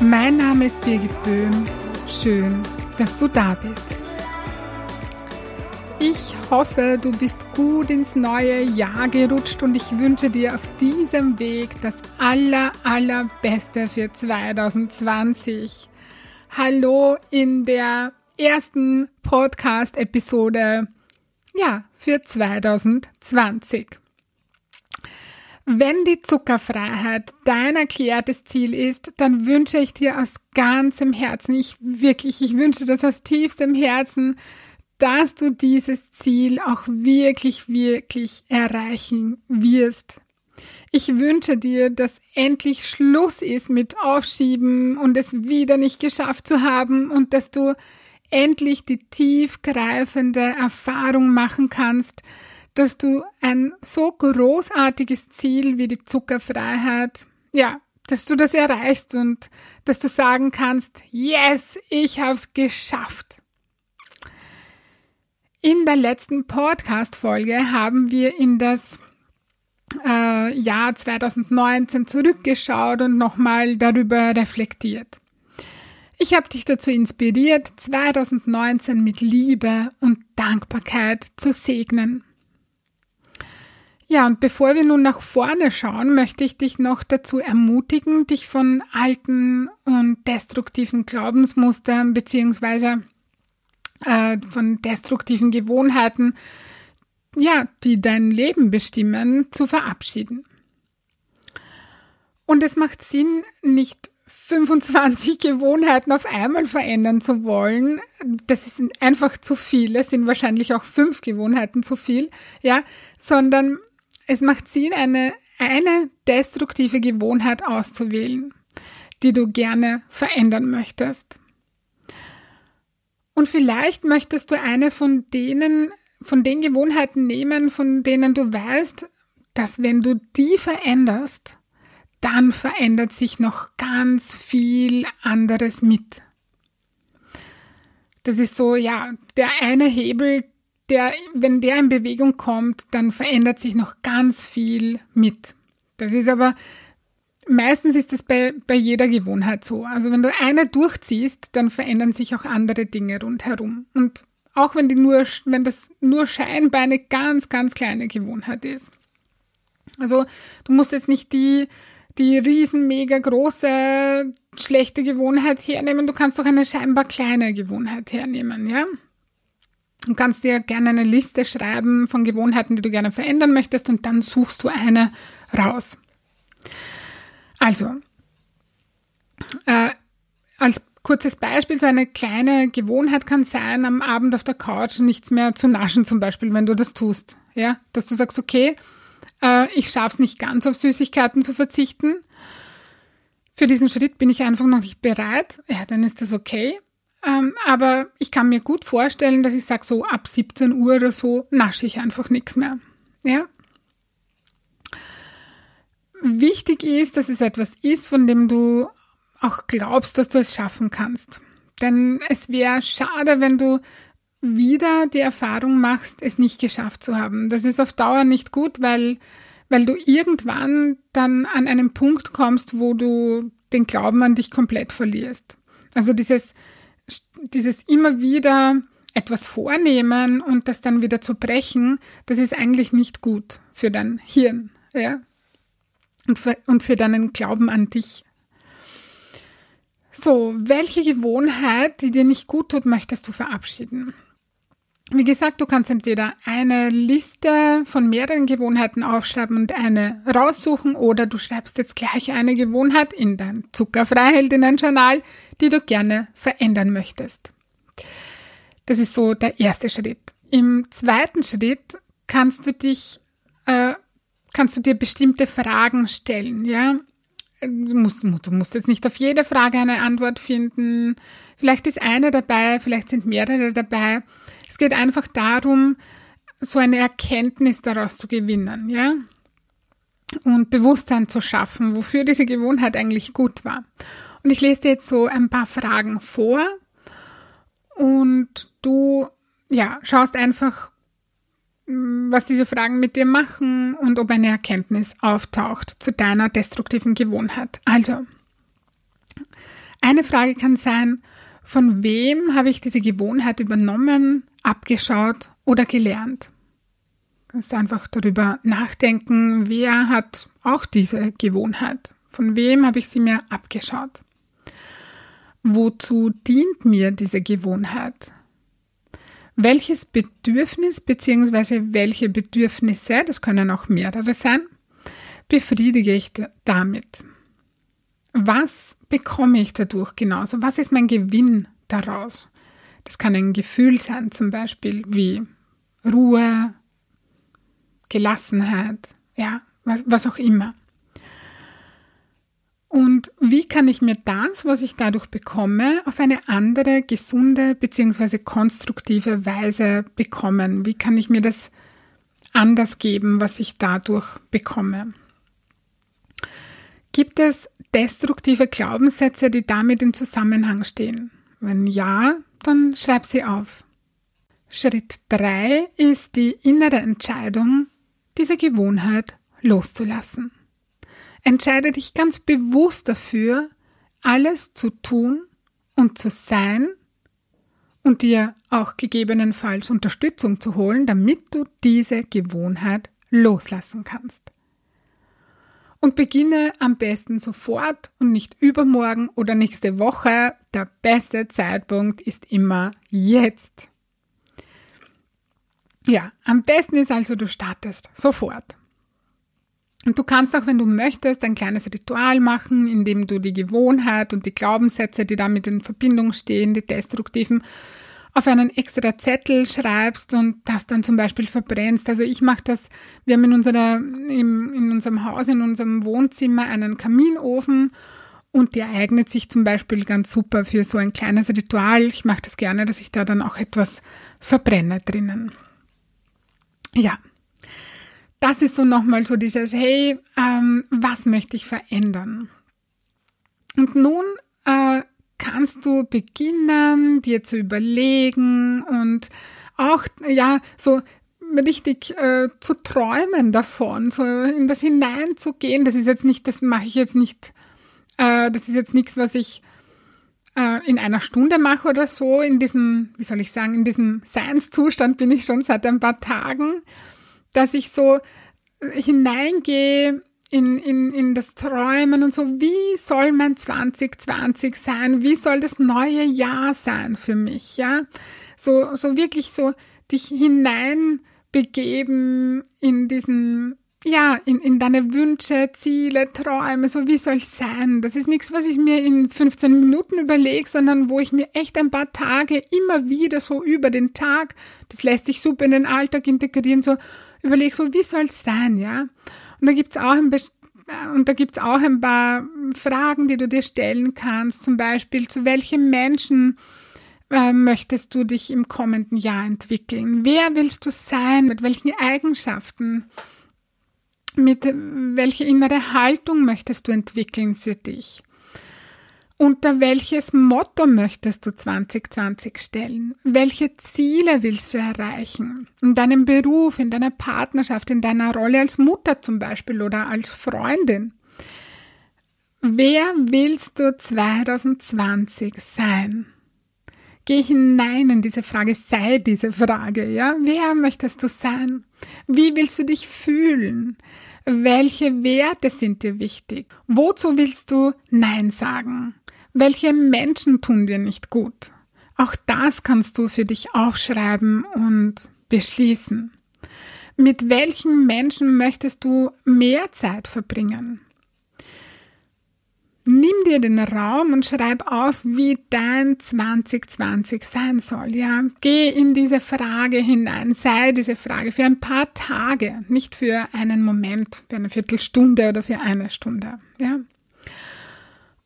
Mein Name ist Birgit Böhm. Schön, dass du da bist. Ich hoffe, du bist gut ins neue Jahr gerutscht und ich wünsche dir auf diesem Weg das aller, allerbeste für 2020. Hallo in der ersten Podcast-Episode, ja, für 2020. Wenn die Zuckerfreiheit dein erklärtes Ziel ist, dann wünsche ich dir aus ganzem Herzen, ich wirklich, ich wünsche das aus tiefstem Herzen, dass du dieses Ziel auch wirklich, wirklich erreichen wirst. Ich wünsche dir, dass endlich Schluss ist mit Aufschieben und es wieder nicht geschafft zu haben und dass du endlich die tiefgreifende Erfahrung machen kannst, dass du ein so großartiges Ziel wie die Zuckerfreiheit, ja, dass du das erreichst und dass du sagen kannst, yes, ich habe es geschafft. In der letzten Podcast-Folge haben wir in das äh, Jahr 2019 zurückgeschaut und nochmal darüber reflektiert. Ich habe dich dazu inspiriert, 2019 mit Liebe und Dankbarkeit zu segnen. Ja, und bevor wir nun nach vorne schauen, möchte ich dich noch dazu ermutigen, dich von alten und destruktiven Glaubensmustern beziehungsweise äh, von destruktiven Gewohnheiten, ja, die dein Leben bestimmen, zu verabschieden. Und es macht Sinn, nicht 25 Gewohnheiten auf einmal verändern zu wollen, das ist einfach zu viel. Es sind wahrscheinlich auch fünf Gewohnheiten zu viel, ja, sondern es macht Sinn, eine, eine destruktive Gewohnheit auszuwählen, die du gerne verändern möchtest. Und vielleicht möchtest du eine von denen, von den Gewohnheiten nehmen, von denen du weißt, dass wenn du die veränderst, dann verändert sich noch ganz viel anderes mit. Das ist so, ja, der eine Hebel, der, wenn der in Bewegung kommt, dann verändert sich noch ganz viel mit. Das ist aber, meistens ist das bei, bei jeder Gewohnheit so. Also wenn du eine durchziehst, dann verändern sich auch andere Dinge rundherum. Und auch wenn die nur, wenn das nur scheinbar eine ganz, ganz kleine Gewohnheit ist. Also du musst jetzt nicht die, die riesen, mega große, schlechte Gewohnheit hernehmen. Du kannst doch eine scheinbar kleine Gewohnheit hernehmen, ja? Du kannst dir gerne eine Liste schreiben von Gewohnheiten, die du gerne verändern möchtest und dann suchst du eine raus. Also, äh, als kurzes Beispiel, so eine kleine Gewohnheit kann sein, am Abend auf der Couch nichts mehr zu naschen, zum Beispiel, wenn du das tust. Ja, dass du sagst, okay, äh, ich schaff's nicht ganz auf Süßigkeiten zu verzichten. Für diesen Schritt bin ich einfach noch nicht bereit. Ja, dann ist das okay. Ähm, aber ich kann mir gut vorstellen, dass ich sage, so ab 17 Uhr oder so nasche ich einfach nichts mehr. Ja? Wichtig ist, dass es etwas ist, von dem du auch glaubst, dass du es schaffen kannst. Denn es wäre schade, wenn du wieder die Erfahrung machst, es nicht geschafft zu haben. Das ist auf Dauer nicht gut, weil, weil du irgendwann dann an einen Punkt kommst, wo du den Glauben an dich komplett verlierst. Also dieses, dieses immer wieder etwas vornehmen und das dann wieder zu brechen, das ist eigentlich nicht gut für dein Hirn, ja. Und für, und für deinen Glauben an dich. So, welche Gewohnheit, die dir nicht gut tut, möchtest du verabschieden? Wie gesagt, du kannst entweder eine Liste von mehreren Gewohnheiten aufschreiben und eine raussuchen oder du schreibst jetzt gleich eine Gewohnheit in dein Zuckerfreiheldinnen-Journal, die du gerne verändern möchtest. Das ist so der erste Schritt. Im zweiten Schritt kannst du dich, äh, kannst du dir bestimmte Fragen stellen, ja. du musst, du musst jetzt nicht auf jede Frage eine Antwort finden. Vielleicht ist eine dabei, vielleicht sind mehrere dabei. Es geht einfach darum, so eine Erkenntnis daraus zu gewinnen, ja? Und Bewusstsein zu schaffen, wofür diese Gewohnheit eigentlich gut war. Und ich lese dir jetzt so ein paar Fragen vor und du, ja, schaust einfach, mm, was diese Fragen mit dir machen und ob eine Erkenntnis auftaucht zu deiner destruktiven Gewohnheit. Also, eine Frage kann sein, von wem habe ich diese Gewohnheit übernommen, abgeschaut oder gelernt? Du kannst einfach darüber nachdenken, wer hat auch diese Gewohnheit? Von wem habe ich sie mir abgeschaut? Wozu dient mir diese Gewohnheit? Welches Bedürfnis bzw. welche Bedürfnisse, das können auch mehrere sein, befriedige ich damit? Was bekomme ich dadurch genauso? Was ist mein Gewinn daraus? Das kann ein Gefühl sein, zum Beispiel wie Ruhe, Gelassenheit, ja, was, was auch immer. Und wie kann ich mir das, was ich dadurch bekomme, auf eine andere, gesunde bzw. konstruktive Weise bekommen? Wie kann ich mir das anders geben, was ich dadurch bekomme? Gibt es destruktive Glaubenssätze, die damit in Zusammenhang stehen? Wenn ja, dann schreib sie auf. Schritt 3 ist die innere Entscheidung, diese Gewohnheit loszulassen. Entscheide dich ganz bewusst dafür, alles zu tun und zu sein und dir auch gegebenenfalls Unterstützung zu holen, damit du diese Gewohnheit loslassen kannst. Und beginne am besten sofort und nicht übermorgen oder nächste Woche. Der beste Zeitpunkt ist immer jetzt. Ja, am besten ist also, du startest sofort. Und du kannst auch, wenn du möchtest, ein kleines Ritual machen, in dem du die Gewohnheit und die Glaubenssätze, die damit in Verbindung stehen, die destruktiven, auf einen extra Zettel schreibst und das dann zum Beispiel verbrennst. Also ich mache das, wir haben in, unserer, in, in unserem Haus, in unserem Wohnzimmer einen Kaminofen und der eignet sich zum Beispiel ganz super für so ein kleines Ritual. Ich mache das gerne, dass ich da dann auch etwas verbrenne drinnen. Ja, das ist so nochmal so dieses, hey, ähm, was möchte ich verändern? Und nun kannst du beginnen, dir zu überlegen und auch, ja, so richtig äh, zu träumen davon, so in das hineinzugehen. Das ist jetzt nicht, das mache ich jetzt nicht, äh, das ist jetzt nichts, was ich äh, in einer Stunde mache oder so. In diesem, wie soll ich sagen, in diesem Seinszustand bin ich schon seit ein paar Tagen dass ich so hineingehe in, in, in das Träumen und so, wie soll mein 2020 sein? Wie soll das neue Jahr sein für mich? Ja, so, so wirklich so dich hineinbegeben in diesen, ja, in, in deine Wünsche, Ziele, Träume, so wie soll es sein? Das ist nichts, was ich mir in 15 Minuten überlege, sondern wo ich mir echt ein paar Tage immer wieder so über den Tag, das lässt sich super in den Alltag integrieren, so, überleg so, wie soll es sein, ja? Und da gibt's auch ein und da gibt's auch ein paar Fragen, die du dir stellen kannst, zum Beispiel, zu welchen Menschen äh, möchtest du dich im kommenden Jahr entwickeln? Wer willst du sein? Mit welchen Eigenschaften? Mit welcher innere Haltung möchtest du entwickeln für dich? Unter welches Motto möchtest du 2020 stellen? Welche Ziele willst du erreichen? In deinem Beruf, in deiner Partnerschaft, in deiner Rolle als Mutter zum Beispiel oder als Freundin? Wer willst du 2020 sein? Geh hinein in diese Frage, sei diese Frage, ja? Wer möchtest du sein? Wie willst du dich fühlen? Welche Werte sind dir wichtig? Wozu willst du Nein sagen? Welche Menschen tun dir nicht gut? Auch das kannst du für dich aufschreiben und beschließen. Mit welchen Menschen möchtest du mehr Zeit verbringen? Nimm dir den Raum und schreib auf, wie dein 2020 sein soll. Ja, geh in diese Frage hinein, sei diese Frage für ein paar Tage, nicht für einen Moment, für eine Viertelstunde oder für eine Stunde. Ja.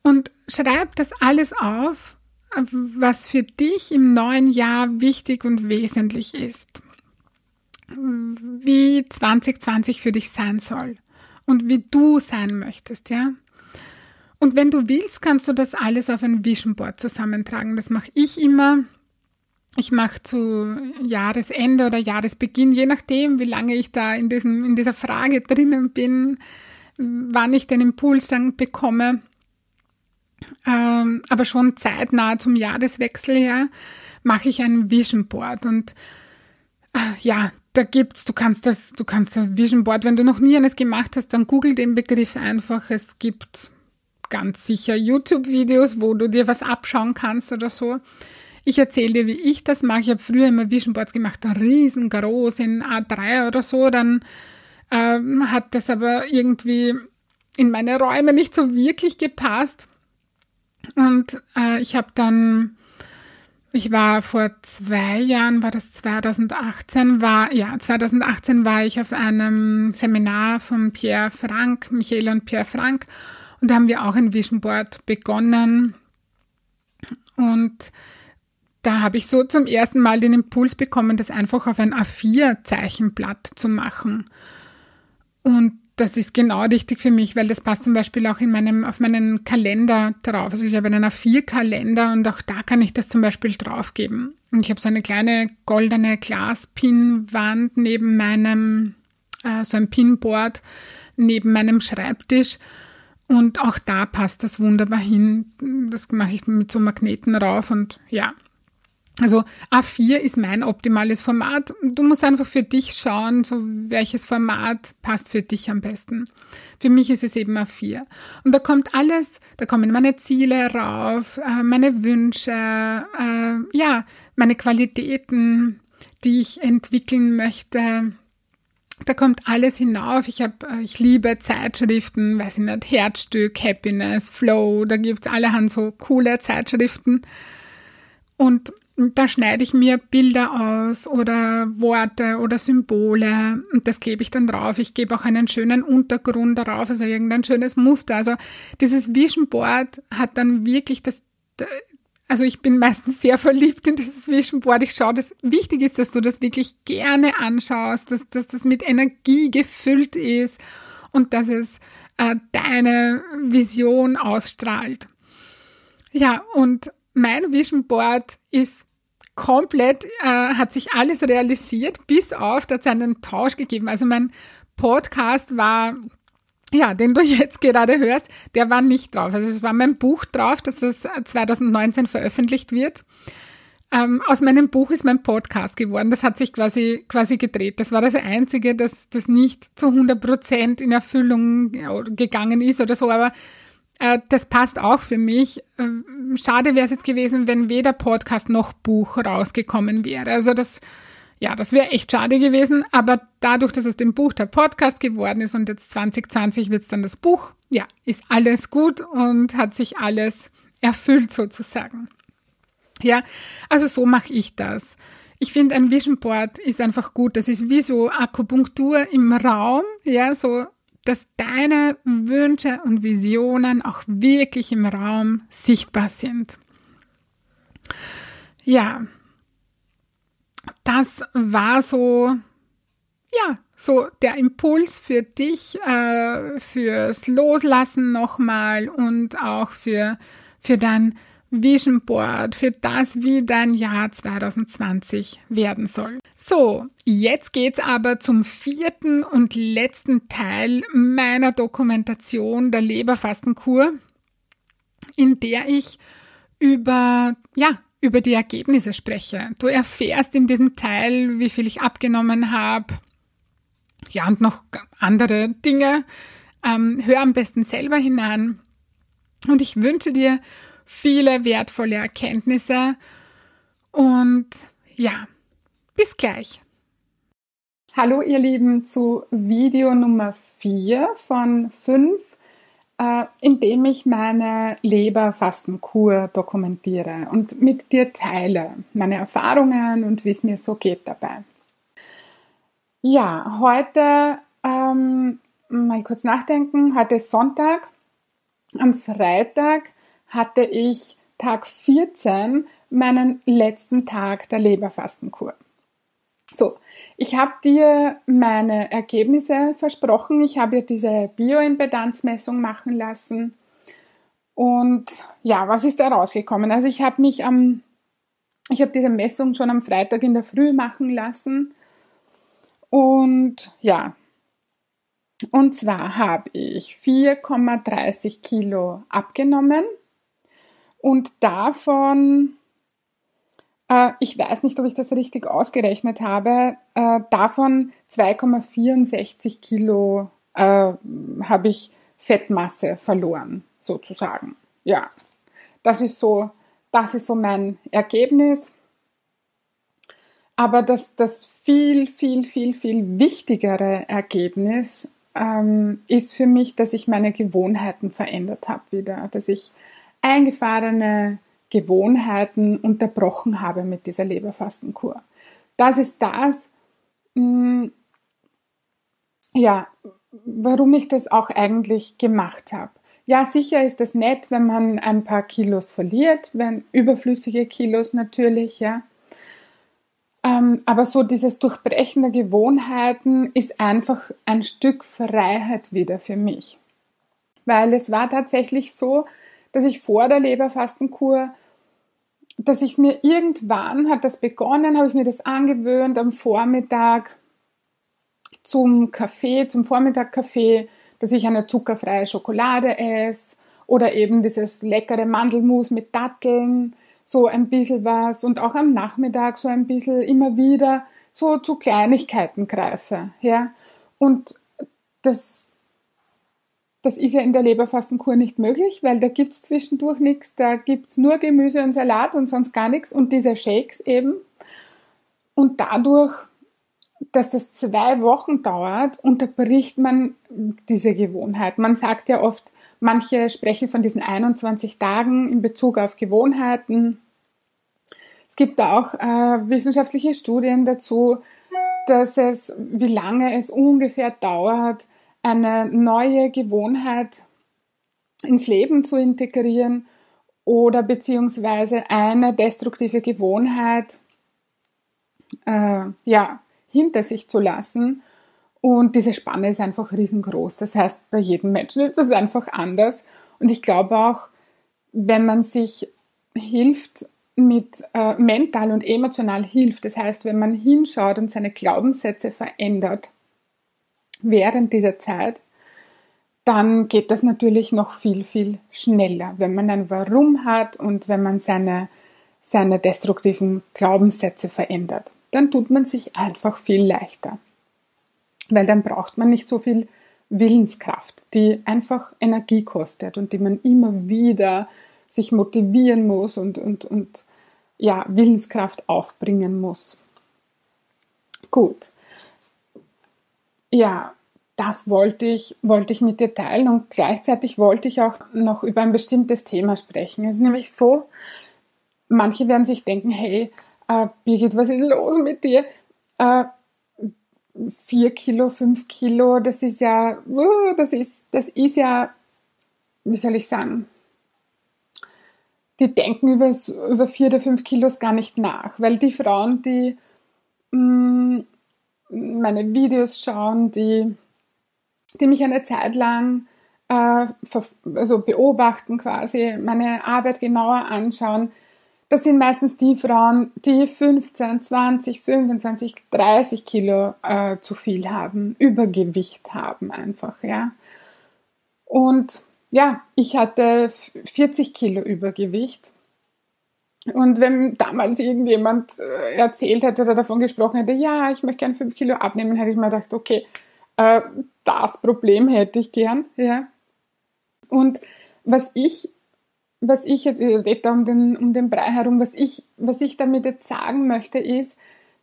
Und schreib das alles auf, was für dich im neuen Jahr wichtig und wesentlich ist. Wie 2020 für dich sein soll und wie du sein möchtest, ja. Und wenn du willst, kannst du das alles auf ein Vision Board zusammentragen. Das mache ich immer. Ich mache zu Jahresende oder Jahresbeginn, je nachdem, wie lange ich da in, diesem, in dieser Frage drinnen bin, wann ich den Impuls dann bekomme. Ähm, aber schon zeitnah zum Jahreswechsel her mache ich ein Vision Board und äh, ja, da gibt's, du kannst das, du kannst das Vision Board, wenn du noch nie eines gemacht hast, dann google den Begriff einfach. Es gibt ganz sicher YouTube-Videos, wo du dir was abschauen kannst oder so. Ich erzähle dir, wie ich das mache. Ich habe früher immer Vision Boards gemacht, riesengroß in A3 oder so. Dann ähm, hat das aber irgendwie in meine Räume nicht so wirklich gepasst. Und äh, ich habe dann, ich war vor zwei Jahren, war das 2018, war, ja, 2018 war ich auf einem Seminar von Pierre Frank, Michaela und Pierre Frank. Und da haben wir auch ein Vision Board begonnen. Und da habe ich so zum ersten Mal den Impuls bekommen, das einfach auf ein A4-Zeichenblatt zu machen. Und das ist genau richtig für mich, weil das passt zum Beispiel auch in meinem, auf meinen Kalender drauf. Also ich habe einen A4-Kalender und auch da kann ich das zum Beispiel draufgeben. Und ich habe so eine kleine goldene Glaspinwand neben meinem, äh, so ein Pinboard neben meinem Schreibtisch. Und auch da passt das wunderbar hin. Das mache ich mit so Magneten rauf und ja, also A4 ist mein optimales Format. Du musst einfach für dich schauen, so welches Format passt für dich am besten. Für mich ist es eben A4. Und da kommt alles, da kommen meine Ziele rauf, äh, meine Wünsche, äh, ja, meine Qualitäten, die ich entwickeln möchte. Da kommt alles hinauf. Ich habe, äh, ich liebe Zeitschriften, weiß ich nicht, Herzstück, Happiness, Flow, da gibt's allerhand so coole Zeitschriften. Und da schneide ich mir Bilder aus oder Worte oder Symbole und das gebe ich dann drauf. Ich gebe auch einen schönen Untergrund darauf, also irgendein schönes Muster. Also dieses Vision Board hat dann wirklich das, also ich bin meistens sehr verliebt in dieses Vision Board. Ich schaue, das wichtig ist, dass du das wirklich gerne anschaust, dass, dass das mit Energie gefüllt ist und dass es äh, deine Vision ausstrahlt. Ja, und mein Vision Board ist komplett, äh, hat sich alles realisiert, bis auf, da hat es einen Tausch gegeben. Also mein Podcast war, ja, den du jetzt gerade hörst, der war nicht drauf. Also es war mein Buch drauf, dass es 2019 veröffentlicht wird. Ähm, aus meinem Buch ist mein Podcast geworden. Das hat sich quasi, quasi gedreht. Das war das Einzige, das, das nicht zu 100 Prozent in Erfüllung gegangen ist oder so. Aber äh, das passt auch für mich. Äh, schade wäre es jetzt gewesen, wenn weder Podcast noch Buch rausgekommen wäre. Also das, ja, das wäre echt schade gewesen. Aber dadurch, dass es dem Buch der Podcast geworden ist und jetzt 2020 wird es dann das Buch, ja, ist alles gut und hat sich alles erfüllt sozusagen. Ja, also so mache ich das. Ich finde, ein Vision Board ist einfach gut. Das ist wie so Akupunktur im Raum, ja, so dass deine Wünsche und Visionen auch wirklich im Raum sichtbar sind. Ja, das war so, ja, so der Impuls für dich, äh, fürs Loslassen nochmal und auch für, für dein Vision Board für das, wie dein Jahr 2020 werden soll. So, jetzt geht's aber zum vierten und letzten Teil meiner Dokumentation der Leberfastenkur, in der ich über, ja, über die Ergebnisse spreche. Du erfährst in diesem Teil, wie viel ich abgenommen habe, ja, und noch andere Dinge. Ähm, hör am besten selber hinein. Und ich wünsche dir viele wertvolle Erkenntnisse und ja, bis gleich. Hallo ihr Lieben zu Video Nummer 4 von 5, äh, in dem ich meine Leberfastenkur dokumentiere und mit dir teile, meine Erfahrungen und wie es mir so geht dabei. Ja, heute ähm, mal kurz nachdenken. Heute ist Sonntag am Freitag hatte ich Tag 14 meinen letzten Tag der Leberfastenkur. So, ich habe dir meine Ergebnisse versprochen. Ich habe dir diese Bioimpedanzmessung machen lassen. Und ja, was ist da rausgekommen? Also ich habe mich am, ich habe diese Messung schon am Freitag in der Früh machen lassen. Und ja, und zwar habe ich 4,30 Kilo abgenommen und davon ich weiß nicht, ob ich das richtig ausgerechnet habe. Äh, davon 2,64 Kilo äh, habe ich Fettmasse verloren, sozusagen. Ja, das ist so, das ist so mein Ergebnis. Aber das, das viel, viel, viel, viel wichtigere Ergebnis ähm, ist für mich, dass ich meine Gewohnheiten verändert habe wieder, dass ich eingefahrene Gewohnheiten unterbrochen habe mit dieser Leberfastenkur. Das ist das, mm, ja, warum ich das auch eigentlich gemacht habe. Ja, sicher ist es nett, wenn man ein paar Kilos verliert, wenn überflüssige Kilos natürlich, ja. Ähm, aber so dieses Durchbrechen der Gewohnheiten ist einfach ein Stück Freiheit wieder für mich. Weil es war tatsächlich so, dass ich vor der Leberfastenkur dass ich mir irgendwann hat das begonnen, habe ich mir das angewöhnt am Vormittag zum Kaffee, zum Vormittagkaffee, dass ich eine zuckerfreie Schokolade esse oder eben dieses leckere Mandelmus mit Datteln, so ein bisschen was und auch am Nachmittag so ein bisschen immer wieder so zu Kleinigkeiten greife, ja. Und das das ist ja in der Leberfastenkur nicht möglich, weil da gibt's zwischendurch nichts, da gibt's nur Gemüse und Salat und sonst gar nichts und diese Shakes eben. Und dadurch, dass das zwei Wochen dauert, unterbricht man diese Gewohnheit. Man sagt ja oft, manche sprechen von diesen 21 Tagen in Bezug auf Gewohnheiten. Es gibt da auch äh, wissenschaftliche Studien dazu, dass es, wie lange es ungefähr dauert, eine neue Gewohnheit ins Leben zu integrieren oder beziehungsweise eine destruktive Gewohnheit äh, ja, hinter sich zu lassen. Und diese Spanne ist einfach riesengroß. Das heißt, bei jedem Menschen ist das einfach anders. Und ich glaube auch, wenn man sich hilft, mit äh, mental und emotional hilft, das heißt, wenn man hinschaut und seine Glaubenssätze verändert, während dieser Zeit, dann geht das natürlich noch viel, viel schneller, wenn man ein Warum hat und wenn man seine, seine destruktiven Glaubenssätze verändert. Dann tut man sich einfach viel leichter, weil dann braucht man nicht so viel Willenskraft, die einfach Energie kostet und die man immer wieder sich motivieren muss und, und, und ja, Willenskraft aufbringen muss. Gut. Ja, das wollte ich, wollte ich mit dir teilen und gleichzeitig wollte ich auch noch über ein bestimmtes Thema sprechen. Es ist nämlich so, manche werden sich denken, hey, äh, Birgit, was ist los mit dir? Äh, vier Kilo, fünf Kilo, das ist ja, uh, das ist, das ist ja, wie soll ich sagen, die denken über, über vier oder fünf Kilos gar nicht nach, weil die Frauen, die mh, mm, meine Videos schauen, die, die mich eine Zeit lang äh, also beobachten quasi, meine Arbeit genauer anschauen, das sind meistens die Frauen, die 15, 20, 25, 30 Kilo äh, zu viel haben, Übergewicht haben einfach, ja. Und ja, ich hatte 40 Kilo Übergewicht und wenn damals irgendjemand äh, erzählt hätte oder davon gesprochen hätte, ja, ich möchte gern fünf Kilo abnehmen, hätte ich mir gedacht, okay, äh, das Problem hätte ich gern, ja. Und was ich, was ich jetzt, ich rede da um den, um den Brei herum, was ich, was ich damit jetzt sagen möchte, ist,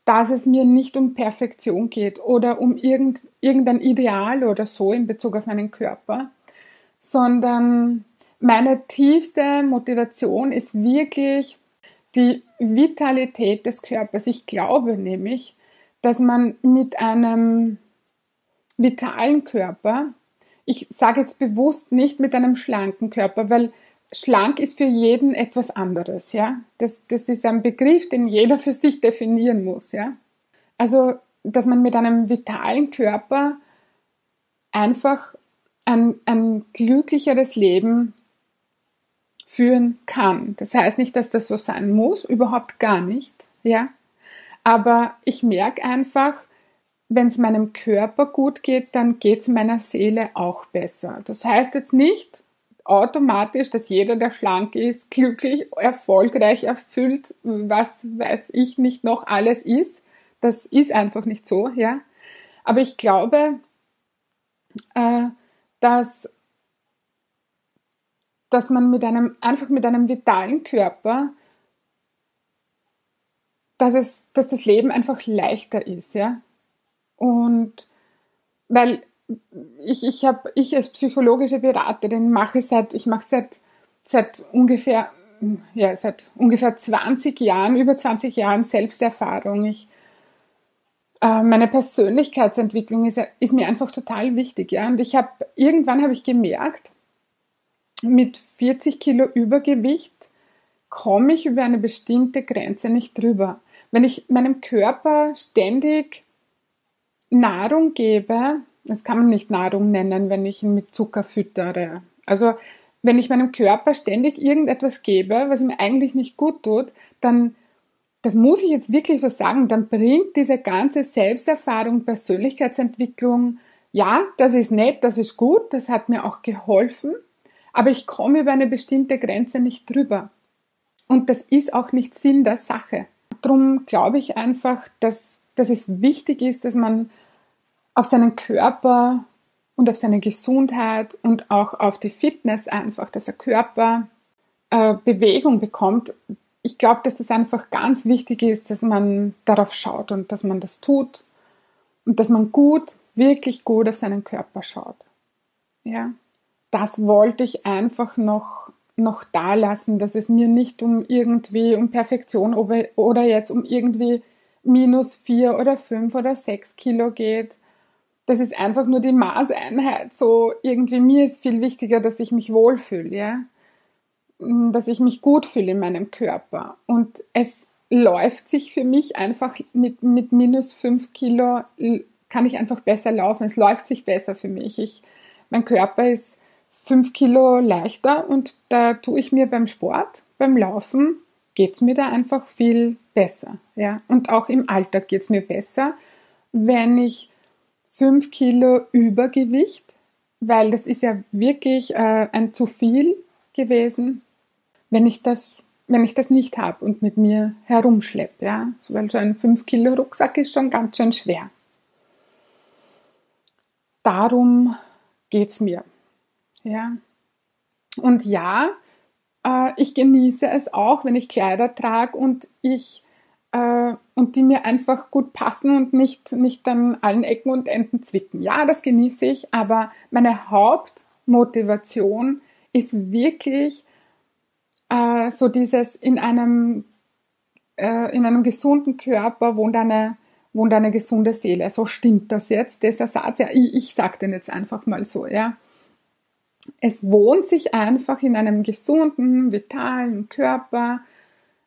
dass es mir nicht um Perfektion geht oder um irgend, irgendein Ideal oder so in Bezug auf meinen Körper, sondern meine tiefste Motivation ist wirklich die Vitalität des Körpers. Ich glaube nämlich, dass man mit einem vitalen Körper ich sage jetzt bewusst nicht mit einem schlanken Körper, weil schlank ist für jeden etwas anderes, ja. Das, das ist ein Begriff, den jeder für sich definieren muss, ja. Also, dass man mit einem vitalen Körper einfach ein, ein glücklicheres Leben führen kann. Das heißt nicht, dass das so sein muss, überhaupt gar nicht, ja. Aber ich merke einfach, wenn es meinem Körper gut geht, dann geht es meiner Seele auch besser. Das heißt jetzt nicht automatisch, dass jeder, der schlank ist, glücklich, erfolgreich, erfüllt, was weiß ich nicht noch alles ist. Das ist einfach nicht so, ja. Aber ich glaube, äh, dass dass man mit einem, einfach mit einem vitalen Körper, dass es, dass das Leben einfach leichter ist, ja. Und weil ich, ich habe, ich als psychologische Beraterin mache seit, ich mache seit, seit ungefähr, ja, seit ungefähr 20 Jahren, über 20 Jahren Selbsterfahrung. Ich, äh, meine Persönlichkeitsentwicklung ist, ist mir einfach total wichtig, ja. Und ich habe, irgendwann habe ich gemerkt, mit 40 Kilo Übergewicht komme ich über eine bestimmte Grenze nicht drüber. Wenn ich meinem Körper ständig Nahrung gebe, das kann man nicht Nahrung nennen, wenn ich ihn mit Zucker füttere. Also wenn ich meinem Körper ständig irgendetwas gebe, was ihm eigentlich nicht gut tut, dann, das muss ich jetzt wirklich so sagen, dann bringt diese ganze Selbsterfahrung, Persönlichkeitsentwicklung, ja, das ist nett, das ist gut, das hat mir auch geholfen, aber ich komme über eine bestimmte Grenze nicht drüber. Und das ist auch nicht Sinn der Sache. Darum glaube ich einfach, dass, dass es wichtig ist, dass man auf seinen Körper und auf seine Gesundheit und auch auf die Fitness einfach, dass der Körper äh, Bewegung bekommt. Ich glaube, dass das einfach ganz wichtig ist, dass man darauf schaut und dass man das tut und dass man gut, wirklich gut auf seinen Körper schaut. Ja das wollte ich einfach noch, noch da lassen, dass es mir nicht um irgendwie um Perfektion oder jetzt um irgendwie minus vier oder fünf oder sechs Kilo geht. Das ist einfach nur die Maßeinheit. So irgendwie mir ist viel wichtiger, dass ich mich wohlfühle, ja. Dass ich mich gut fühle in meinem Körper. Und es läuft sich für mich einfach mit, mit minus fünf Kilo kann ich einfach besser laufen. Es läuft sich besser für mich. Ich, mein Körper ist fünf Kilo leichter und da tue ich mir beim Sport, beim Laufen, geht's mir da einfach viel besser. Ja? Und auch im Alltag geht's mir besser, wenn ich fünf Kilo Übergewicht, weil das ist ja wirklich äh, ein zu viel gewesen, wenn ich das wenn ich das nicht habe und mit mir herumschleppe, ja, weil so ein 5 Kilo Rucksack ist schon ganz schön schwer. Darum geht's mir. Ja. Und ja, äh, ich genieße es auch, wenn ich Kleider trage und ich äh, und die mir einfach gut passen und nicht, nicht an allen Ecken und Enden zwicken. Ja, das genieße ich, aber meine Hauptmotivation ist wirklich äh, so dieses in einem, äh, in einem gesunden Körper wohnt eine, wohnt eine gesunde Seele. So stimmt das jetzt, dieser Satz. Ja, ich, ich sage den jetzt einfach mal so, ja es wohnt sich einfach in einem gesunden, vitalen Körper,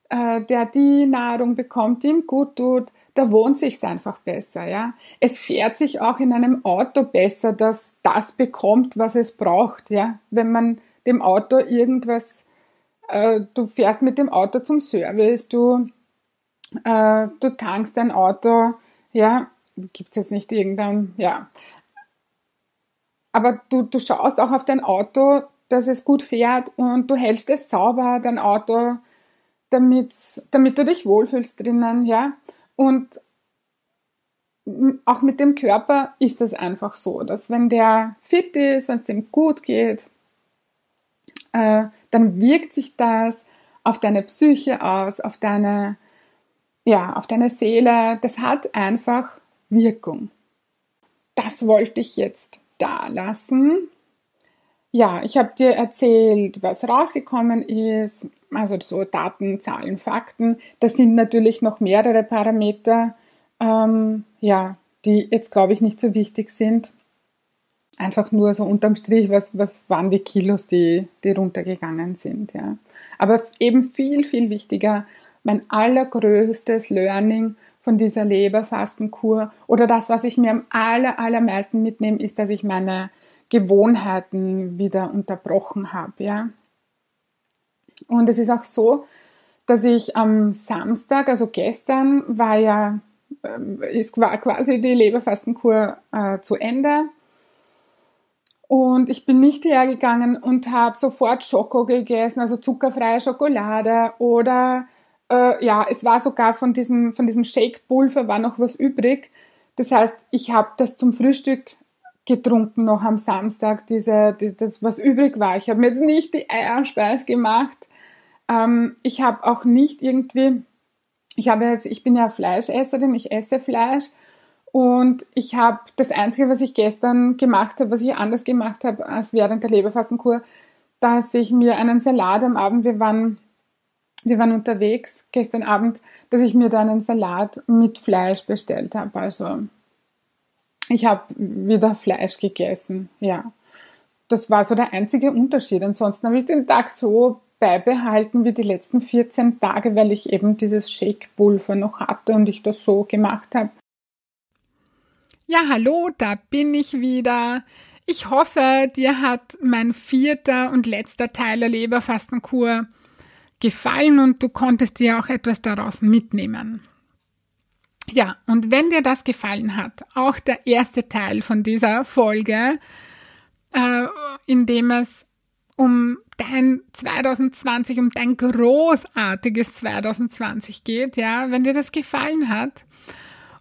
äh, der die Nahrung bekommt, die ihm gut tut, da wohnt sich einfach besser, ja. Es fährt sich auch in einem Auto besser, dass das bekommt, was es braucht, ja. Wenn man dem Auto irgendwas, äh, du fährst mit dem Auto zum Service, du, äh, du tankst dein Auto, ja, gibt es jetzt nicht irgendein, ja, aber du, du schaust auch auf dein Auto, dass es gut fährt und du hältst es sauber, dein Auto, damit, damit du dich wohlfühlst drinnen, ja. Und auch mit dem Körper ist es einfach so, dass wenn der fit ist, wenn es dem gut geht, äh, dann wirkt sich das auf deine Psyche aus, auf deine, ja, auf deine Seele. Das hat einfach Wirkung. Das wollte ich jetzt da lassen. Ja, ich habe dir erzählt, was rausgekommen ist, also so Daten, Zahlen, Fakten. Das sind natürlich noch mehrere Parameter, ähm, ja, die jetzt glaube ich nicht so wichtig sind. einfach nur so unterm Strich, was, was waren die Kilos, die, die runtergegangen sind. Ja. Aber eben viel, viel wichtiger, mein allergrößtes Learning von dieser Leberfastenkur oder das, was ich mir am aller, allermeisten mitnehme, ist, dass ich meine Gewohnheiten wieder unterbrochen habe. Ja. Und es ist auch so, dass ich am Samstag, also gestern, war ja, äh, ist quasi die Leberfastenkur äh, zu Ende. Und ich bin nicht hergegangen und habe sofort Schoko gegessen, also zuckerfreie Schokolade oder äh, ja, es war sogar von diesem, von diesem Shake-Pulver war noch was übrig. Das heißt, ich habe das zum Frühstück getrunken noch am Samstag, diese, die, das was übrig war. Ich habe mir jetzt nicht die Eierspeis gemacht. Ähm, ich habe auch nicht irgendwie, ich habe jetzt, ich bin ja Fleischesserin, ich esse Fleisch und ich habe das Einzige, was ich gestern gemacht habe, was ich anders gemacht habe als während der Leberfastenkur, dass ich mir einen Salat am Abend, wir waren, wir waren unterwegs gestern Abend, dass ich mir da einen Salat mit Fleisch bestellt habe. Also ich habe wieder Fleisch gegessen, ja. Das war so der einzige Unterschied. Ansonsten habe ich den Tag so beibehalten wie die letzten 14 Tage, weil ich eben dieses Shake-Pulver noch hatte und ich das so gemacht habe. Ja, hallo, da bin ich wieder. Ich hoffe, dir hat mein vierter und letzter Teil der Leberfastenkur gefallen und du konntest dir auch etwas daraus mitnehmen. Ja, und wenn dir das gefallen hat, auch der erste Teil von dieser Folge, äh, in dem es um dein 2020, um dein großartiges 2020 geht, ja, wenn dir das gefallen hat,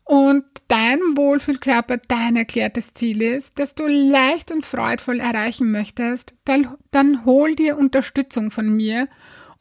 und dein Wohlfühlkörper dein erklärtes Ziel ist, das du leicht und freudvoll erreichen möchtest, dann, dann hol dir Unterstützung von mir